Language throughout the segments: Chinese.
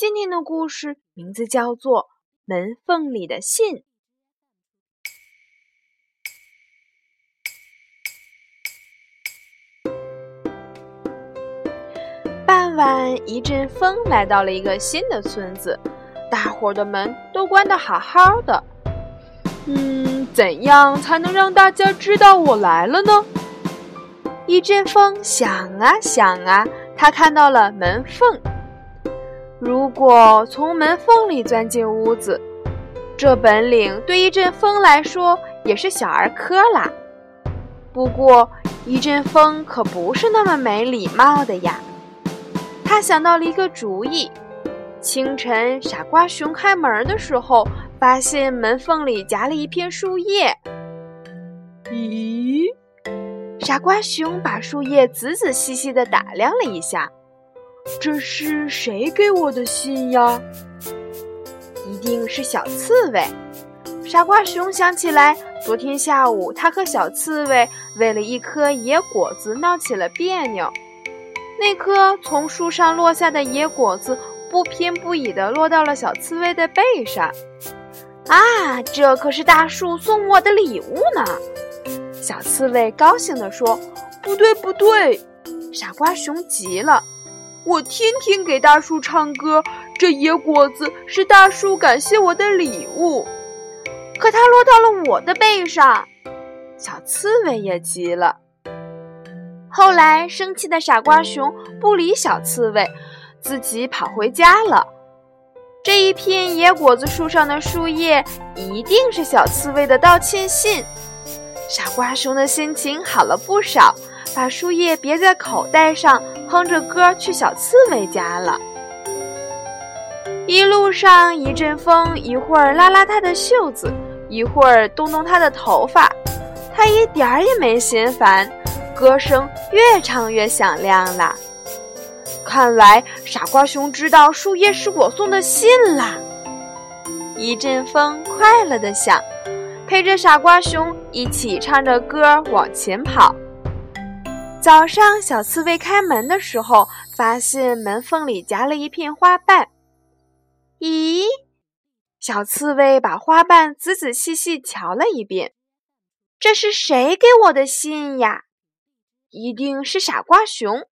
今天的故事名字叫做《门缝里的信》。傍晚，一阵风来到了一个新的村子，大伙儿的门都关得好好的。嗯，怎样才能让大家知道我来了呢？一阵风想啊想啊，他看到了门缝。如果从门缝里钻进屋子，这本领对一阵风来说也是小儿科啦。不过一阵风可不是那么没礼貌的呀。他想到了一个主意。清晨，傻瓜熊开门的时候，发现门缝里夹了一片树叶。咦？傻瓜熊把树叶仔仔细细地打量了一下。这是谁给我的信呀？一定是小刺猬。傻瓜熊想起来，昨天下午他和小刺猬为了一颗野果子闹起了别扭。那颗从树上落下的野果子不偏不倚地落到了小刺猬的背上。啊，这可是大树送我的礼物呢！小刺猬高兴地说：“不对，不对！”傻瓜熊急了。我天天给大树唱歌，这野果子是大树感谢我的礼物，可它落到了我的背上。小刺猬也急了。后来，生气的傻瓜熊不理小刺猬，自己跑回家了。这一片野果子树上的树叶，一定是小刺猬的道歉信。傻瓜熊的心情好了不少。把树叶别在口袋上，哼着歌去小刺猬家了。一路上，一阵风，一会儿拉拉他的袖子，一会儿动动他的头发，他一点儿也没嫌烦，歌声越唱越响亮了。看来傻瓜熊知道树叶是我送的信啦。一阵风快乐地响，陪着傻瓜熊一起唱着歌往前跑。早上，小刺猬开门的时候，发现门缝里夹了一片花瓣。咦，小刺猬把花瓣仔仔细细瞧了一遍，这是谁给我的信呀？一定是傻瓜熊。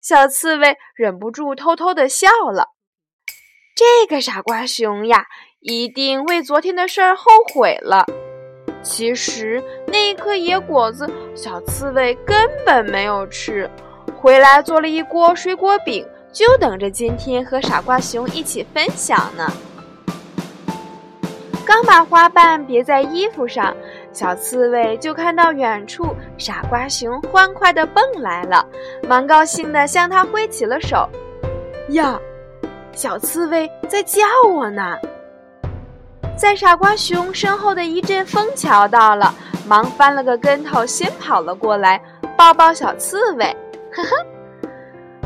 小刺猬忍不住偷偷的笑了。这个傻瓜熊呀，一定为昨天的事儿后悔了。其实那一颗野果子，小刺猬根本没有吃，回来做了一锅水果饼，就等着今天和傻瓜熊一起分享呢。刚把花瓣别在衣服上，小刺猬就看到远处傻瓜熊欢快地蹦来了，蛮高兴地向他挥起了手。呀，小刺猬在叫我呢。在傻瓜熊身后的一阵风瞧到了，忙翻了个跟头，先跑了过来，抱抱小刺猬。呵呵，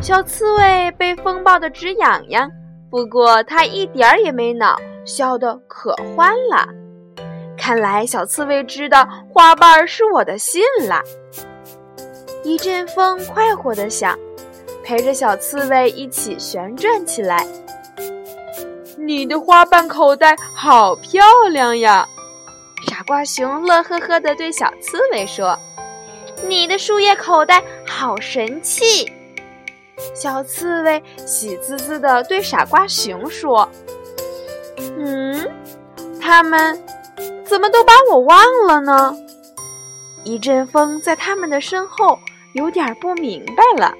小刺猬被风抱得直痒痒，不过它一点儿也没恼，笑得可欢了。看来小刺猬知道花瓣是我的信了。一阵风快活地响，陪着小刺猬一起旋转起来。你的花瓣口袋好漂亮呀！傻瓜熊乐呵呵地对小刺猬说：“你的树叶口袋好神气。”小刺猬喜滋滋地对傻瓜熊说：“嗯，他们怎么都把我忘了呢？”一阵风在他们的身后有点不明白了。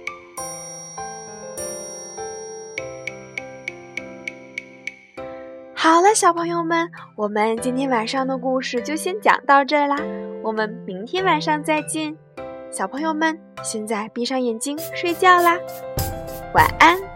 好了，小朋友们，我们今天晚上的故事就先讲到这啦。我们明天晚上再见，小朋友们，现在闭上眼睛睡觉啦，晚安。